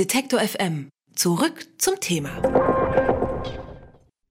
Detektor FM. Zurück zum Thema.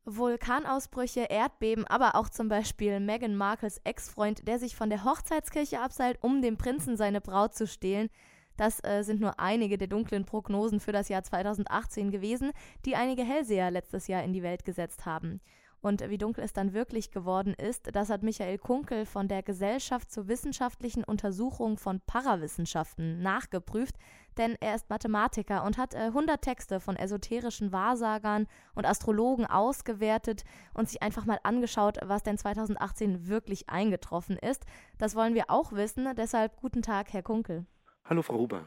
Vulkanausbrüche, Erdbeben, aber auch zum Beispiel Meghan Markles Ex-Freund, der sich von der Hochzeitskirche abseilt, um dem Prinzen seine Braut zu stehlen. Das äh, sind nur einige der dunklen Prognosen für das Jahr 2018 gewesen, die einige Hellseher letztes Jahr in die Welt gesetzt haben. Und wie dunkel es dann wirklich geworden ist, das hat Michael Kunkel von der Gesellschaft zur wissenschaftlichen Untersuchung von Parawissenschaften nachgeprüft, denn er ist Mathematiker und hat äh, 100 Texte von esoterischen Wahrsagern und Astrologen ausgewertet und sich einfach mal angeschaut, was denn 2018 wirklich eingetroffen ist. Das wollen wir auch wissen, deshalb guten Tag, Herr Kunkel. Hallo, Frau Huber.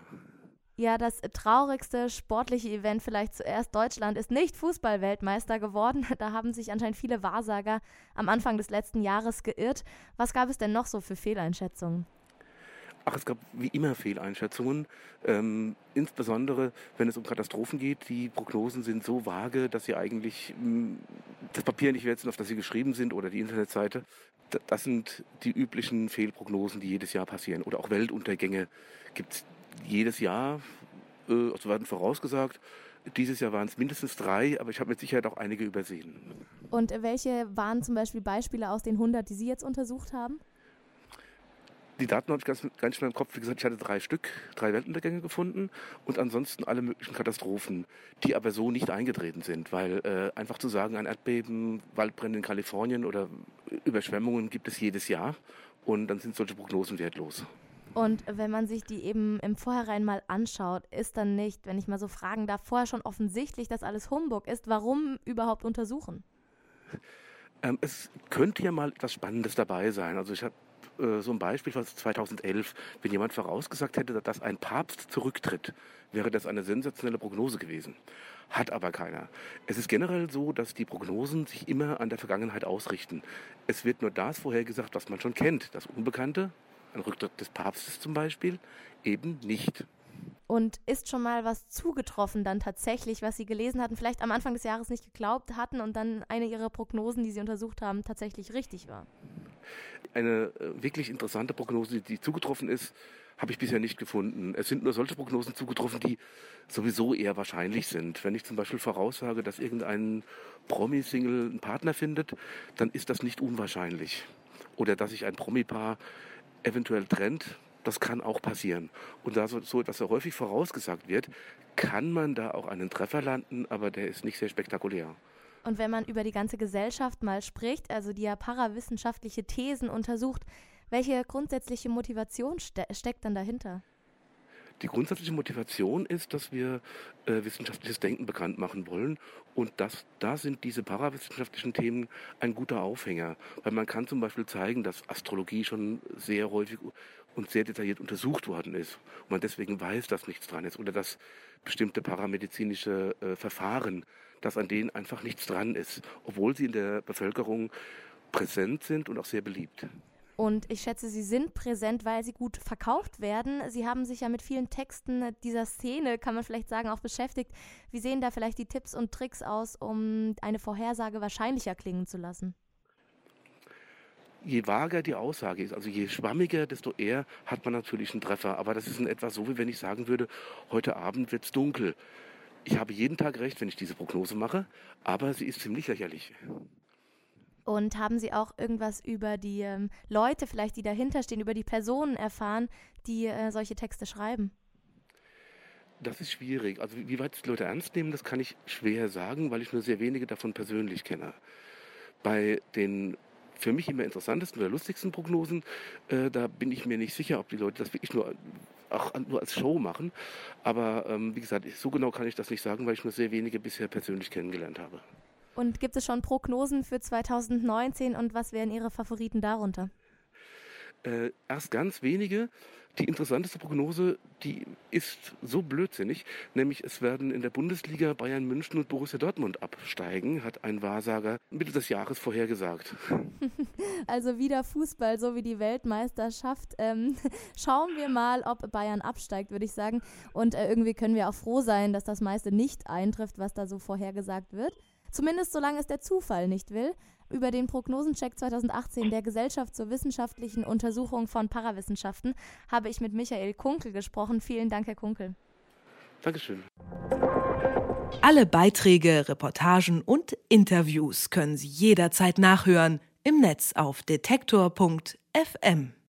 Ja, das traurigste sportliche Event vielleicht zuerst. Deutschland ist nicht Fußballweltmeister geworden. Da haben sich anscheinend viele Wahrsager am Anfang des letzten Jahres geirrt. Was gab es denn noch so für Fehleinschätzungen? Ach, es gab wie immer Fehleinschätzungen, ähm, insbesondere wenn es um Katastrophen geht. Die Prognosen sind so vage, dass sie eigentlich mh, hm, das Papier nicht wälzen, auf das sie geschrieben sind oder die Internetseite. Das sind die üblichen Fehlprognosen, die jedes Jahr passieren. Oder auch Weltuntergänge gibt es jedes Jahr, äh, also werden vorausgesagt. Dieses Jahr waren es mindestens drei, aber ich habe mit Sicherheit auch einige übersehen. Und welche waren zum Beispiel Beispiele aus den 100, die Sie jetzt untersucht haben? Die Daten habe ich ganz, ganz schnell im Kopf. Wie gesagt, ich hatte drei Stück, drei Weltuntergänge gefunden und ansonsten alle möglichen Katastrophen, die aber so nicht eingetreten sind, weil äh, einfach zu sagen, ein Erdbeben, Waldbrände in Kalifornien oder Überschwemmungen gibt es jedes Jahr und dann sind solche Prognosen wertlos. Und wenn man sich die eben im Vorhinein mal anschaut, ist dann nicht, wenn ich mal so fragen darf, vorher schon offensichtlich, dass alles Humbug ist. Warum überhaupt untersuchen? Ähm, es könnte ja mal etwas Spannendes dabei sein. Also ich habe äh, so ein Beispiel von 2011. Wenn jemand vorausgesagt hätte, dass ein Papst zurücktritt, wäre das eine sensationelle Prognose gewesen. Hat aber keiner. Es ist generell so, dass die Prognosen sich immer an der Vergangenheit ausrichten. Es wird nur das vorhergesagt, was man schon kennt. Das Unbekannte ein Rücktritt des Papstes zum Beispiel, eben nicht. Und ist schon mal was zugetroffen dann tatsächlich, was Sie gelesen hatten, vielleicht am Anfang des Jahres nicht geglaubt hatten und dann eine Ihrer Prognosen, die Sie untersucht haben, tatsächlich richtig war? Eine äh, wirklich interessante Prognose, die zugetroffen ist, habe ich bisher nicht gefunden. Es sind nur solche Prognosen zugetroffen, die sowieso eher wahrscheinlich sind. Wenn ich zum Beispiel voraussage, dass irgendein Promi-Single einen Partner findet, dann ist das nicht unwahrscheinlich. Oder dass sich ein Promi-Paar eventuell trennt, das kann auch passieren. Und da so, so etwas so häufig vorausgesagt wird, kann man da auch einen Treffer landen, aber der ist nicht sehr spektakulär. Und wenn man über die ganze Gesellschaft mal spricht, also die ja parawissenschaftliche Thesen untersucht, welche grundsätzliche Motivation ste steckt dann dahinter? Die grundsätzliche Motivation ist, dass wir äh, wissenschaftliches Denken bekannt machen wollen und das, da sind diese parawissenschaftlichen Themen ein guter Aufhänger, weil man kann zum Beispiel zeigen, dass Astrologie schon sehr häufig und sehr detailliert untersucht worden ist und man deswegen weiß, dass nichts dran ist oder dass bestimmte paramedizinische äh, Verfahren, dass an denen einfach nichts dran ist, obwohl sie in der Bevölkerung präsent sind und auch sehr beliebt. Und ich schätze, Sie sind präsent, weil Sie gut verkauft werden. Sie haben sich ja mit vielen Texten dieser Szene, kann man vielleicht sagen, auch beschäftigt. Wie sehen da vielleicht die Tipps und Tricks aus, um eine Vorhersage wahrscheinlicher klingen zu lassen? je vager die Aussage ist, also je schwammiger, desto eher hat man natürlich einen Treffer. Aber das ist in etwa so, wie wenn ich sagen würde, heute Abend wird es dunkel. Ich habe jeden Tag recht, wenn ich diese Prognose mache, aber sie ist ziemlich lächerlich. Und haben Sie auch irgendwas über die ähm, Leute, vielleicht die dahinter stehen, über die Personen erfahren, die äh, solche Texte schreiben? Das ist schwierig. Also wie weit die Leute ernst nehmen, das kann ich schwer sagen, weil ich nur sehr wenige davon persönlich kenne. Bei den für mich immer interessantesten oder lustigsten Prognosen, äh, da bin ich mir nicht sicher, ob die Leute das wirklich nur, auch nur als Show machen. Aber ähm, wie gesagt, so genau kann ich das nicht sagen, weil ich nur sehr wenige bisher persönlich kennengelernt habe. Und gibt es schon Prognosen für 2019 und was wären Ihre Favoriten darunter? Äh, erst ganz wenige. Die interessanteste Prognose, die ist so blödsinnig, nämlich es werden in der Bundesliga Bayern München und Borussia Dortmund absteigen, hat ein Wahrsager Mitte des Jahres vorhergesagt. Also wieder Fußball, so wie die Weltmeisterschaft. Ähm, schauen wir mal, ob Bayern absteigt, würde ich sagen. Und äh, irgendwie können wir auch froh sein, dass das meiste nicht eintrifft, was da so vorhergesagt wird. Zumindest solange es der Zufall nicht will. Über den Prognosencheck 2018 der Gesellschaft zur wissenschaftlichen Untersuchung von Parawissenschaften habe ich mit Michael Kunkel gesprochen. Vielen Dank, Herr Kunkel. Dankeschön. Alle Beiträge, Reportagen und Interviews können Sie jederzeit nachhören im Netz auf detektor.fm.